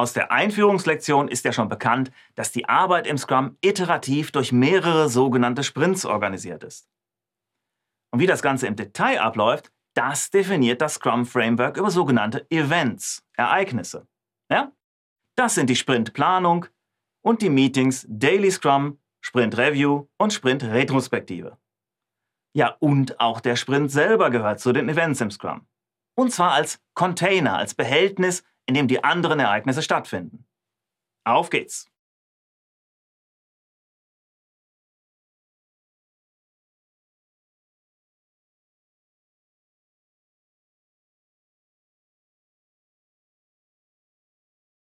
Aus der Einführungslektion ist ja schon bekannt, dass die Arbeit im Scrum iterativ durch mehrere sogenannte Sprints organisiert ist. Und wie das Ganze im Detail abläuft, das definiert das Scrum Framework über sogenannte Events, Ereignisse. Ja? Das sind die Sprintplanung und die Meetings Daily Scrum, Sprint Review und Sprint Retrospektive. Ja, und auch der Sprint selber gehört zu den Events im Scrum. Und zwar als Container, als Behältnis, in dem die anderen Ereignisse stattfinden. Auf geht's!